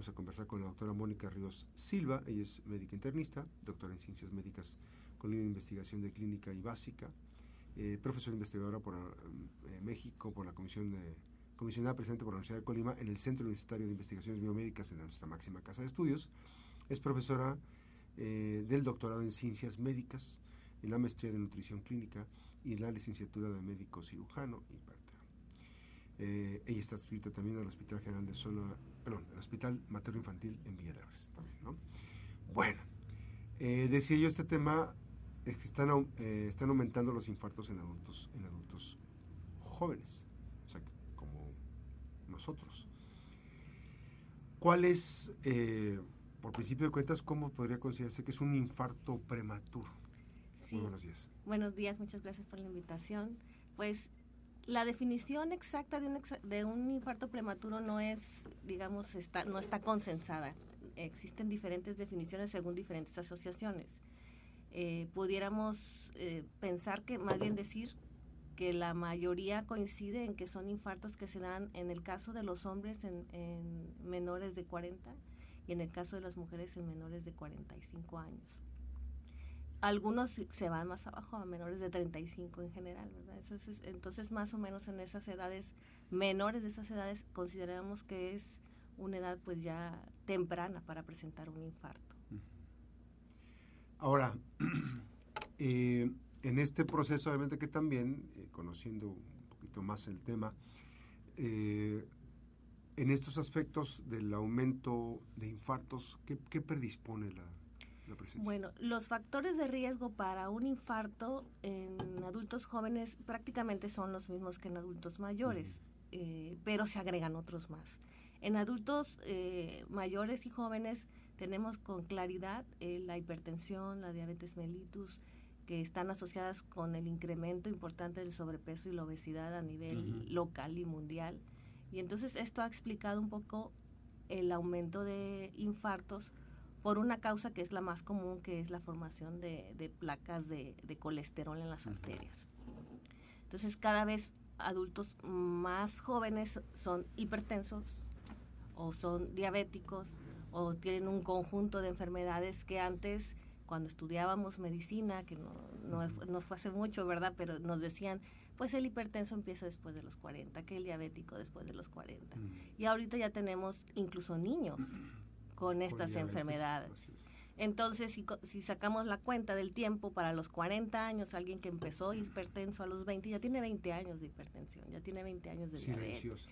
Vamos a conversar con la doctora Mónica Ríos Silva, ella es médica internista, doctora en ciencias médicas con línea de investigación de clínica y básica, eh, profesora investigadora por eh, México por la Comisión de comisionada presidente por la Universidad de Colima en el Centro Universitario de Investigaciones Biomédicas en nuestra máxima casa de estudios. Es profesora eh, del doctorado en ciencias médicas, en la maestría de nutrición clínica y la licenciatura de médico cirujano y eh, ella está adscrita también al Hospital General de Zona, perdón, el Hospital Materno Infantil en Villa de también, ¿no? Bueno, eh, decía yo este tema es que están, eh, están aumentando los infartos en adultos, en adultos jóvenes, o sea, como nosotros. ¿Cuál es, por principio de cuentas, cómo podría considerarse que es un infarto prematuro? Sí. buenos días. Buenos días, muchas gracias por la invitación. Pues la definición exacta de un, de un infarto prematuro no es, digamos, está, no está consensada. Existen diferentes definiciones según diferentes asociaciones. Eh, pudiéramos eh, pensar que, más bien decir, que la mayoría coincide en que son infartos que se dan en el caso de los hombres en, en menores de 40 y en el caso de las mujeres en menores de 45 años. Algunos se van más abajo, a menores de 35 en general, ¿verdad? Entonces, más o menos en esas edades, menores de esas edades, consideramos que es una edad pues ya temprana para presentar un infarto. Ahora, eh, en este proceso, obviamente que también, eh, conociendo un poquito más el tema, eh, en estos aspectos del aumento de infartos, ¿qué, qué predispone la, bueno, los factores de riesgo para un infarto en adultos jóvenes prácticamente son los mismos que en adultos mayores, eh, pero se agregan otros más. En adultos eh, mayores y jóvenes tenemos con claridad eh, la hipertensión, la diabetes mellitus, que están asociadas con el incremento importante del sobrepeso y la obesidad a nivel local y mundial. Y entonces esto ha explicado un poco el aumento de infartos por una causa que es la más común, que es la formación de, placas de, colesterol en las arterias. Entonces, cada vez adultos más jóvenes son hipertensos o son diabéticos o tienen un conjunto de enfermedades que antes, cuando estudiábamos medicina, que no, no, fue hace mucho, ¿verdad? Pero nos decían, pues el hipertenso empieza después de los 40, que el diabético después de los 40. Y ahorita ya tenemos incluso niños con estas enfermedades. Entonces, si, si, sacamos la cuenta del tiempo para los 40 años, alguien que empezó hipertenso a los 20, ya tiene 20 años de hipertensión, ya tiene 20 años de Silenciosa.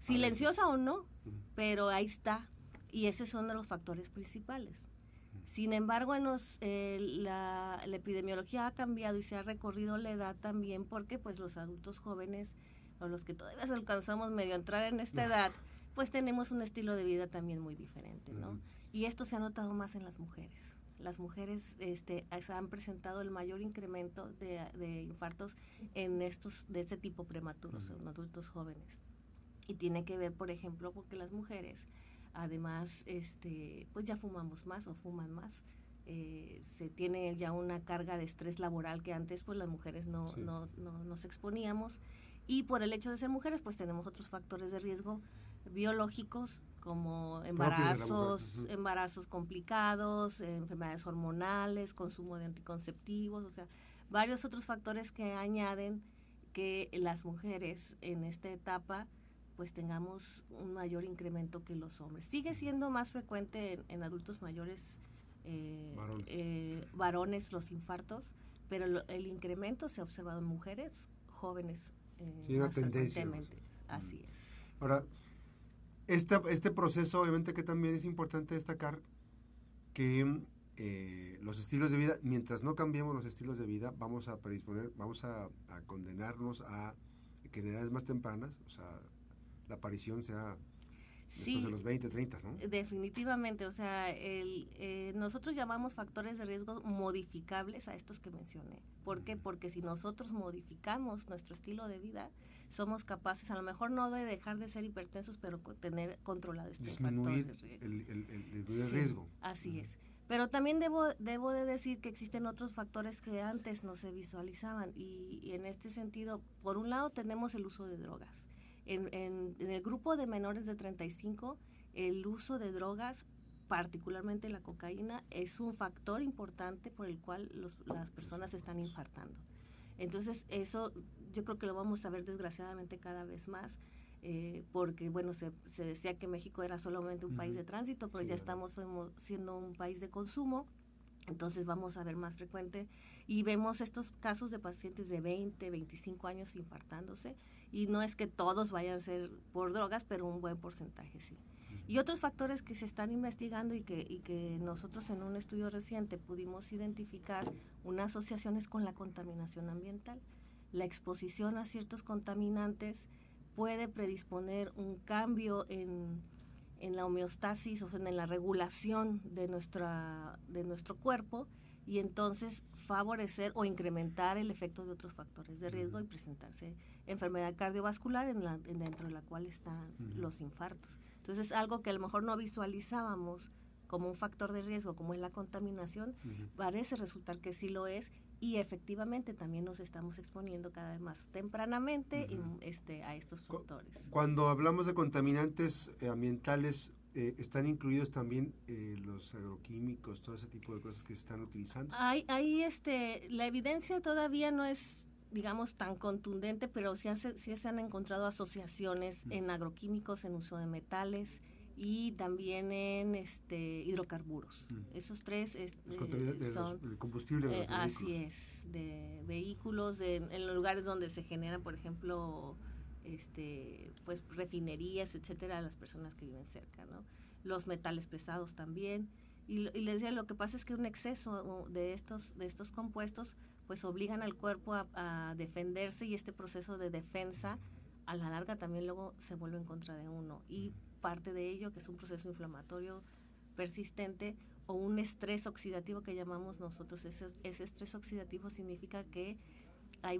Silenciosa o no, pero ahí está. Y ese son de los factores principales. Sin embargo, en eh, la, la, epidemiología ha cambiado y se ha recorrido la edad también porque pues los adultos jóvenes o los que todavía alcanzamos medio a entrar en esta edad, pues tenemos un estilo de vida también muy diferente, ¿no? Y esto se ha notado más en las mujeres. Las mujeres este, han presentado el mayor incremento de, infartos en estos de este tipo prematuros, en adultos jóvenes. Y tiene que ver, por ejemplo, porque las mujeres, además, este, pues ya fumamos más o fuman más. Eh, se tiene ya una carga de estrés laboral que antes pues las mujeres no, no, no nos exponíamos y por el hecho de ser mujeres pues tenemos otros factores de riesgo biológicos como embarazos, embarazos complicados, enfermedades hormonales, consumo de anticonceptivos, o sea, varios otros factores que añaden que las mujeres en esta etapa pues tengamos un mayor incremento que los hombres. Sigue siendo más frecuente en, adultos mayores, eh, eh, varones. los infartos, pero el incremento se ha observado en mujeres jóvenes. Eh, sí, una tendencia. Así es. Ahora, este, este proceso, obviamente que también es importante destacar que eh, los estilos de vida, mientras no cambiemos los estilos de vida, vamos a predisponer, vamos a, condenarnos a que en edades más tempranas, o sea, la aparición sea después de los 20, 30, ¿no? Definitivamente, o sea, el, eh, nosotros llamamos factores de riesgo modificables a estos que mencioné. ¿Por qué? Porque si nosotros modificamos nuestro estilo de vida, somos capaces, a lo mejor no de dejar de ser hipertensos, pero tener controlado este Disminuir factor de riesgo. El, el, riesgo. Así es. Pero también debo, debo de decir que existen otros factores que antes no se visualizaban y, en este sentido, por un lado tenemos el uso de drogas. En, en, el grupo de menores de 35, el uso de drogas, particularmente la cocaína, es un factor importante por el cual las personas están infartando. Entonces, eso yo creo que lo vamos a ver desgraciadamente cada vez más. Eh, porque bueno, se, decía que México era solamente un país de tránsito, pero ya estamos siendo un país de consumo, entonces vamos a ver más frecuente y vemos estos casos de pacientes de 20, 25 años infartándose y no es que todos vayan a ser por drogas, pero un buen porcentaje sí. Y otros factores que se están investigando y que, y que nosotros en un estudio reciente pudimos identificar unas asociaciones con la contaminación ambiental. La exposición a ciertos contaminantes puede predisponer un cambio en, en la homeostasis, o sea, en la regulación de, nuestra, de nuestro cuerpo y entonces favorecer o incrementar el efecto de otros factores de riesgo y presentarse enfermedad cardiovascular en la, dentro de la cual están los infartos. Entonces, algo que a lo mejor no visualizábamos como un factor de riesgo, como es la contaminación, parece resultar que sí lo es y efectivamente también nos estamos exponiendo cada vez más tempranamente este, a estos factores. Cuando hablamos de contaminantes eh, ambientales, eh, están incluidos también eh, los agroquímicos, todo ese tipo de cosas que se están utilizando. Hay, hay este, la evidencia todavía no es digamos, tan contundente, pero sí, sí se han encontrado asociaciones en agroquímicos, en uso de metales y también en este hidrocarburos. Esos tres son el combustible. De eh, así es, de vehículos, de, en los lugares donde se generan, por ejemplo, este, pues refinerías, etcétera, las personas que viven cerca, ¿no? Los metales pesados también. Y, y les decía, lo que pasa es que un exceso de estos, de estos compuestos pues obligan al cuerpo a, defenderse y este proceso de defensa a la larga también luego se vuelve en contra de uno y parte de ello que es un proceso inflamatorio persistente o un estrés oxidativo que llamamos nosotros ese, ese estrés oxidativo significa que hay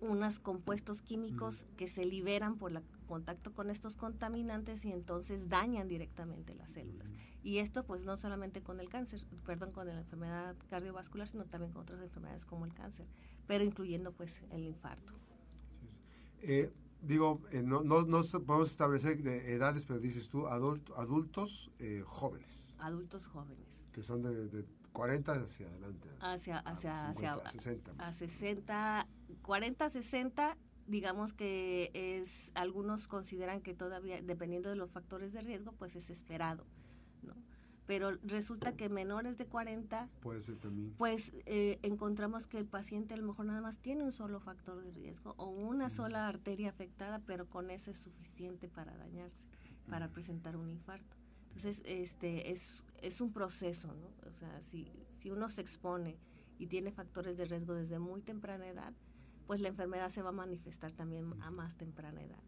unos compuestos químicos que se liberan por el contacto con estos contaminantes y entonces dañan directamente las células. Y esto pues no solamente con el cáncer, perdón, con la enfermedad cardiovascular, sino también con otras enfermedades como el cáncer, pero incluyendo pues el infarto. Eh, digo, eh, no, no, no, podemos establecer de edades, pero dices tú adultos eh, jóvenes. Adultos jóvenes. Que son de, 40 hacia adelante. Hacia, hacia, hacia 60. A 60, 40, 60, digamos que es, algunos consideran que todavía, dependiendo de los factores de riesgo, pues es esperado pero resulta que menores de 40, Puede ser también. pues eh, encontramos que el paciente a lo mejor nada más tiene un solo factor de riesgo o una sola arteria afectada, pero con eso es suficiente para dañarse, para presentar un infarto. Entonces, este es, es un proceso, ¿no? O sea, si, si uno se expone y tiene factores de riesgo desde muy temprana edad, pues la enfermedad se va a manifestar también a más temprana edad.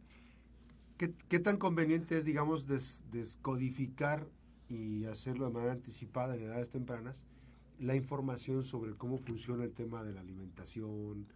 ¿Qué, qué tan conveniente es, digamos, descodificar y hacerlo de manera anticipada en edades tempranas, la información sobre cómo funciona el tema de la alimentación,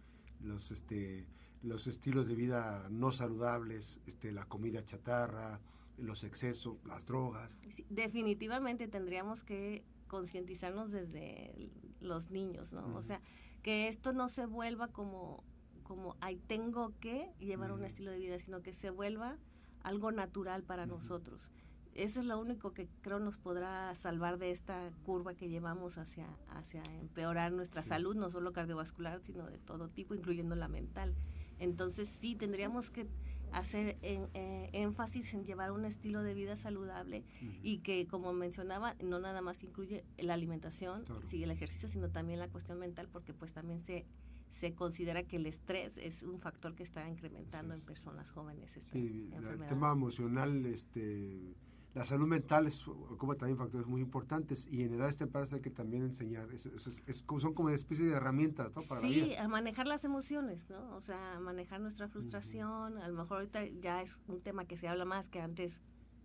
los, este, los estilos de vida no saludables, este, la comida chatarra, los excesos, las drogas. definitivamente tendríamos que concientizarnos desde los niños, ¿no? O sea, que esto no se vuelva como, como, ay, tengo que llevar un estilo de vida, sino que se vuelva algo natural para nosotros eso es lo único que creo nos podrá salvar de esta curva que llevamos hacia, hacia empeorar nuestra salud, no solo cardiovascular, sino de todo tipo, incluyendo la mental. Entonces sí, tendríamos que hacer eh, énfasis en llevar un estilo de vida saludable y que, como mencionaba, no nada más incluye la alimentación, sigue el ejercicio, sino también la cuestión mental, porque pues también se se considera que el estrés es un factor que está incrementando en personas jóvenes. sí, el tema emocional, este la salud mental es, como también factores muy importantes y en edades tempranas hay que también enseñar, es, son como una especie de herramientas ¿no? para sí, a manejar las emociones, ¿no? O sea, manejar nuestra frustración, a lo mejor ahorita ya es un tema que se habla más que antes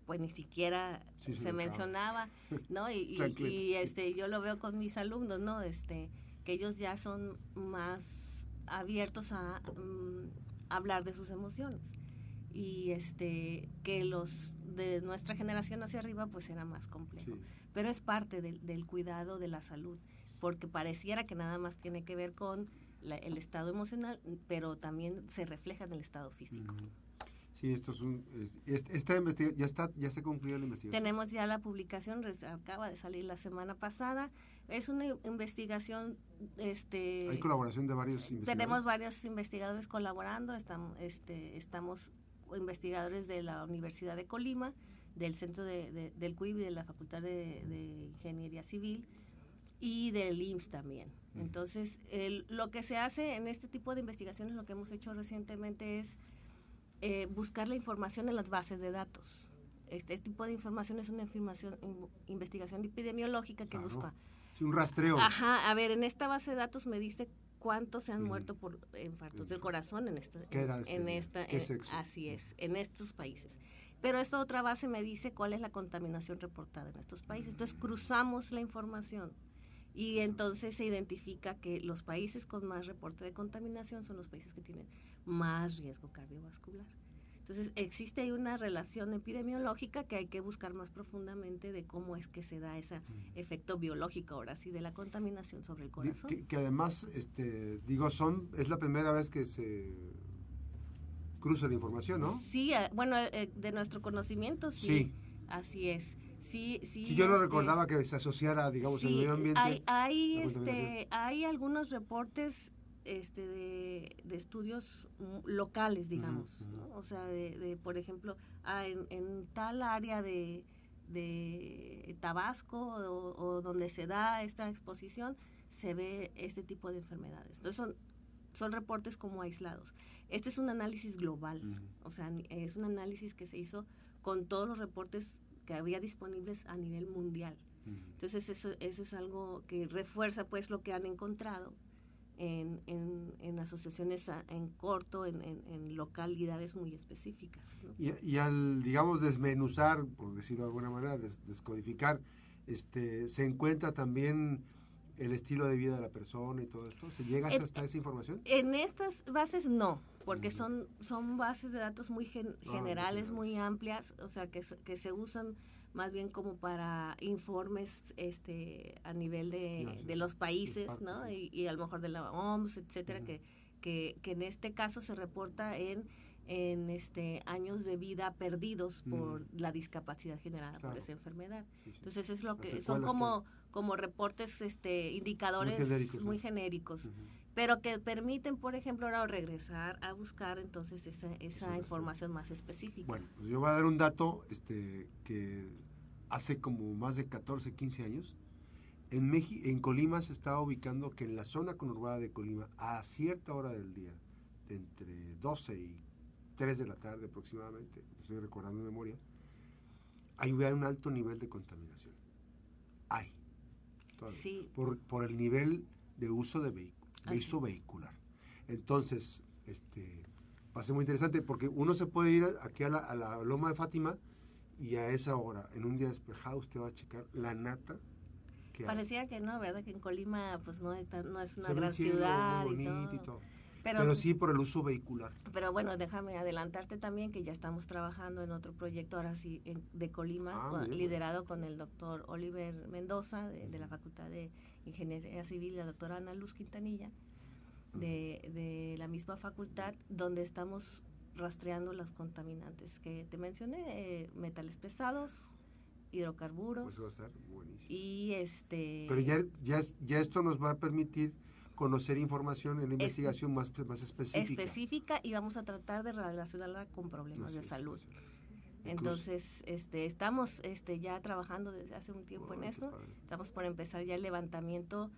pues ni siquiera se mencionaba, ¿no? Y, y, este yo lo veo con mis alumnos, ¿no? Este que ellos ya son más abiertos a mm, hablar de sus emociones y este que los de nuestra generación hacia arriba pues era más complejo. Pero es parte del, cuidado de la salud, porque pareciera que nada más tiene que ver con el estado emocional, pero también se refleja en el estado físico. Sí, esto es un, esta ya está, ya se concluyó la investigación. Tenemos ya la publicación, acaba de salir la semana pasada. Es una investigación, este. Hay colaboración de varios investigadores. Tenemos varios investigadores colaborando. Estamos, este, estamos investigadores de la Universidad de Colima, del Centro de, del CUIB y de la Facultad de, Ingeniería Civil y del IMSS también. Entonces, lo que se hace en este tipo de investigaciones, lo que hemos hecho recientemente es eh, buscar la información en las bases de datos. Este, tipo de información es una información, investigación epidemiológica que busca. Sí, un rastreo. Ajá, a ver, en esta base de datos me dice cuántos se han muerto por infartos del corazón en, este, en, esta, así es, en estos países. Pero esta otra base me dice cuál es la contaminación reportada en estos países. Entonces cruzamos la información y entonces se identifica que los países con más reporte de contaminación son los países que tienen más riesgo cardiovascular. Entonces, existe ahí una relación epidemiológica que hay que buscar más profundamente de cómo es que se da ese efecto biológico ahora sí de la contaminación sobre el corazón. Que, además, este, digo, son es la primera vez que se cruza la información, ¿no? Sí, eh, bueno, eh, de nuestro conocimiento sí, Así es. Sí, sí. Si yo no este, recordaba que se asociara, digamos, el medio ambiente. Hay, hay, este, hay algunos reportes este, de, estudios locales, digamos, o sea, de, por ejemplo, ah, en, tal área de, Tabasco o, donde se da esta exposición, se ve este tipo de enfermedades. Entonces son, son reportes como aislados. Este es un análisis global, o sea, es un análisis que se hizo con todos los reportes que había disponibles a nivel mundial. Entonces eso, eso es algo que refuerza pues lo que han encontrado en, en, asociaciones en corto, en, en, localidades muy específicas. Y, y, al, digamos, desmenuzar, por decirlo de alguna manera, descodificar, este, se encuentra también el estilo de vida de la persona y todo esto? ¿Se llega hasta esa información? En estas bases no, porque son, son bases de datos muy ah, generales, muy amplias, o sea, que, que se usan más bien como para informes este a nivel de, de los países, ¿no? Y, a lo mejor de la OMS, etcétera, que, que, que, en este caso se reporta en en este años de vida perdidos por la discapacidad generada por esa enfermedad. Entonces es lo que son como como reportes este indicadores muy genéricos, pero que permiten, por ejemplo, ahora regresar a buscar entonces esa, esa información más específica. Bueno, pues yo voy a dar un dato este que hace como más de 14, 15 años, en, en Colima se estaba ubicando que en la zona conurbada de Colima, a cierta hora del día, entre 12 y 3 de la tarde aproximadamente, estoy recordando de memoria, hay un alto nivel de contaminación. Hay. Sí. Por, por, el nivel de uso de, uso vehicular. Entonces, este, va a ser muy interesante porque uno se puede ir aquí a la, a la Loma de Fátima y a esa hora, en un día despejado, usted va a checar la nata. Que Parecía que no, ¿verdad? Que en Colima pues no, es, no es una gran ciudad y todo. Pero, sí por el uso vehicular. Pero bueno, déjame adelantarte también que ya estamos trabajando en otro proyecto ahora sí de Colima, ah, liderado con el doctor Oliver Mendoza de, la Facultad de Ingeniería Civil y la doctora Ana Luz Quintanilla de, de la misma facultad, donde estamos rastreando los contaminantes que te mencioné, eh, metales pesados, hidrocarburos. Pues va a estar buenísimo. Y este... Pero ya, ya, ya esto nos va a permitir conocer información en la investigación más, más específica. Específica y vamos a tratar de relacionarla con problemas de salud. Entonces, este, estamos este, ya trabajando desde hace un tiempo en esto. Estamos por empezar ya el levantamiento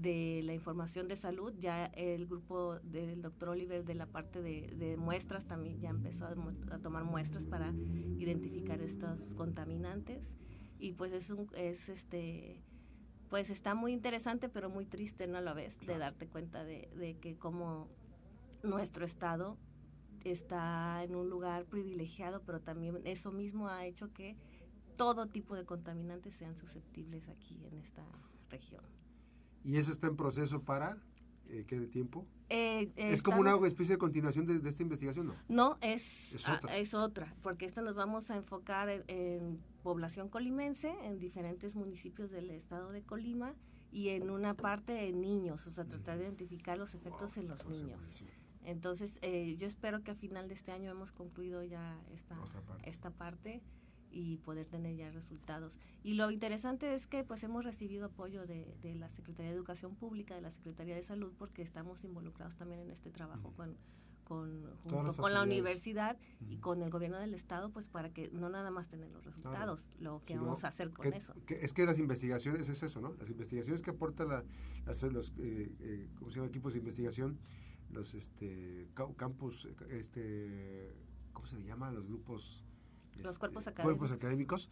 de la información de salud. Ya el grupo del doctor Oliver de la parte de, muestras también ya empezó a, tomar muestras para identificar estos contaminantes. Y pues es, un, es este pues está muy interesante pero muy triste no a la vez de darte cuenta de, de que como nuestro estado está en un lugar privilegiado pero también eso mismo ha hecho que todo tipo de contaminantes sean susceptibles aquí en esta región. ¿Y eso está en proceso para eh, qué de tiempo? Eh, ¿Es como una especie de continuación de, esta investigación? No, no es, es, otra. porque esta nos vamos a enfocar en, población colimense, en diferentes municipios del estado de Colima y en una parte de niños, o sea, tratar de identificar los efectos en los niños. Entonces, eh, yo espero que a final de este año hemos concluido ya esta, parte. esta parte y poder tener ya resultados. Y lo interesante es que pues hemos recibido apoyo de, de la Secretaría de Educación Pública, de la Secretaría de Salud, porque estamos involucrados también en este trabajo con, con, junto con la universidad y con el gobierno del estado, pues para que no nada más tener los resultados, lo que vamos a hacer con eso. es que las investigaciones es eso, ¿no? Las investigaciones que aporta la, los eh, eh, ¿cómo se llama? equipos de investigación, los este campus, este, ¿cómo se llama? Los grupos los este, cuerpos académicos. Cuerpos académicos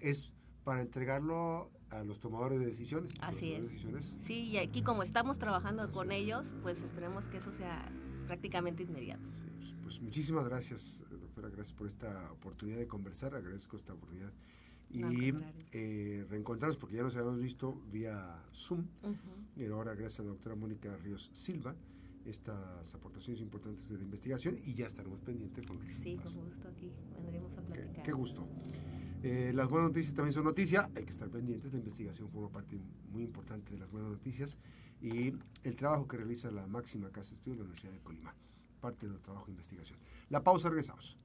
es para entregarlo a los tomadores de decisiones. Así es. Sí, y aquí como estamos trabajando con ellos, pues esperemos que eso sea prácticamente inmediato. Pues, pues, muchísimas gracias, doctora, gracias por esta oportunidad de conversar, agradezco esta oportunidad. Y eh, reencontrarnos, porque ya nos habíamos visto vía Zoom, y ahora gracias a la doctora Mónica Ríos Silva, estas aportaciones importantes de la investigación y ya estaremos pendientes con los Sí, con gusto aquí vendremos a platicar. Qué, gusto. Eh, las buenas noticias también son noticia, hay que estar pendientes, la investigación forma parte muy importante de las buenas noticias y el trabajo que realiza la máxima casa de estudios de la Universidad de Colima, parte del trabajo de investigación. La pausa, regresamos.